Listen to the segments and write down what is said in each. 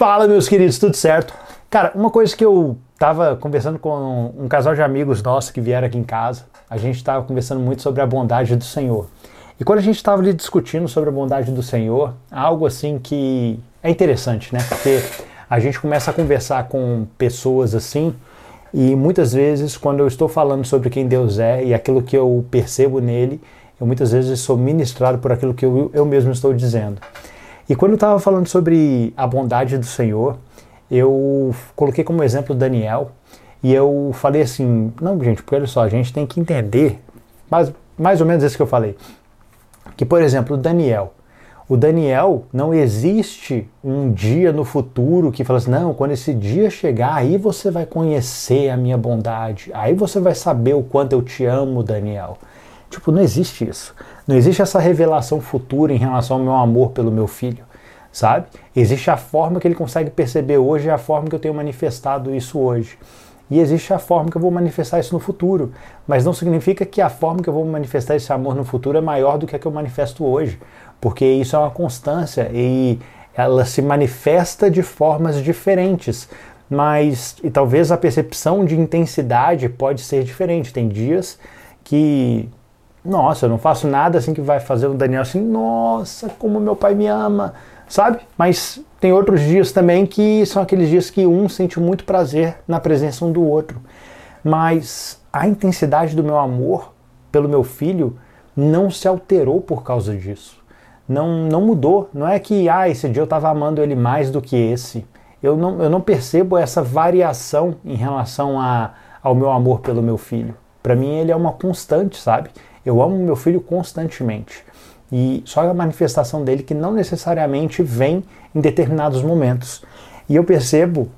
Fala, meus queridos, tudo certo? Cara, uma coisa que eu tava conversando com um casal de amigos nossos que vieram aqui em casa, a gente estava conversando muito sobre a bondade do Senhor. E quando a gente estava ali discutindo sobre a bondade do Senhor, algo assim que é interessante, né? Porque a gente começa a conversar com pessoas assim, e muitas vezes, quando eu estou falando sobre quem Deus é e aquilo que eu percebo nele, eu muitas vezes sou ministrado por aquilo que eu, eu mesmo estou dizendo. E quando eu estava falando sobre a bondade do Senhor, eu coloquei como exemplo Daniel e eu falei assim: não, gente, porque olha só, a gente tem que entender, mais, mais ou menos isso que eu falei. Que, por exemplo, Daniel. O Daniel não existe um dia no futuro que fala assim: não, quando esse dia chegar, aí você vai conhecer a minha bondade, aí você vai saber o quanto eu te amo, Daniel. Tipo, não existe isso. Não existe essa revelação futura em relação ao meu amor pelo meu filho, sabe? Existe a forma que ele consegue perceber hoje e a forma que eu tenho manifestado isso hoje. E existe a forma que eu vou manifestar isso no futuro. Mas não significa que a forma que eu vou manifestar esse amor no futuro é maior do que a que eu manifesto hoje. Porque isso é uma constância e ela se manifesta de formas diferentes. Mas, e talvez a percepção de intensidade pode ser diferente. Tem dias que nossa, eu não faço nada assim que vai fazer o Daniel assim, nossa, como meu pai me ama, sabe? Mas tem outros dias também que são aqueles dias que um sente muito prazer na presença um do outro. Mas a intensidade do meu amor pelo meu filho não se alterou por causa disso. Não, não mudou. Não é que ah, esse dia eu estava amando ele mais do que esse. Eu não, eu não percebo essa variação em relação a, ao meu amor pelo meu filho. Para mim ele é uma constante, sabe? Eu amo meu filho constantemente. E só a manifestação dele que não necessariamente vem em determinados momentos. E eu percebo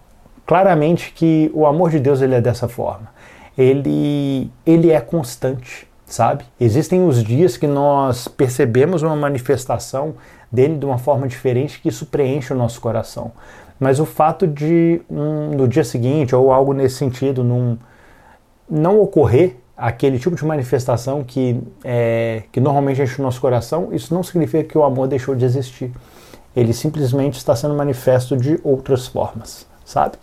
claramente que o amor de Deus ele é dessa forma. Ele, ele é constante, sabe? Existem os dias que nós percebemos uma manifestação dele de uma forma diferente que isso preenche o nosso coração. Mas o fato de um, no dia seguinte ou algo nesse sentido num, não ocorrer aquele tipo de manifestação que, é, que normalmente enche o nosso coração, isso não significa que o amor deixou de existir. Ele simplesmente está sendo manifesto de outras formas, sabe?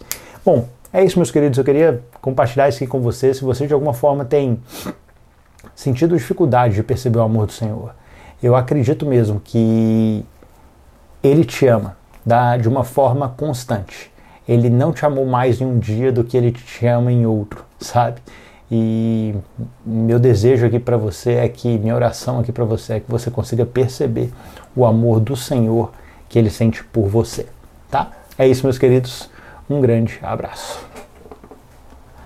Bom, é isso, meus queridos. Eu queria compartilhar isso aqui com você. Se você de alguma forma tem sentido dificuldade de perceber o amor do Senhor, eu acredito mesmo que Ele te ama da, de uma forma constante. Ele não te amou mais em um dia do que Ele te ama em outro, sabe? E meu desejo aqui para você é que, minha oração aqui para você é que você consiga perceber o amor do Senhor que Ele sente por você, tá? É isso, meus queridos. Um grande abraço.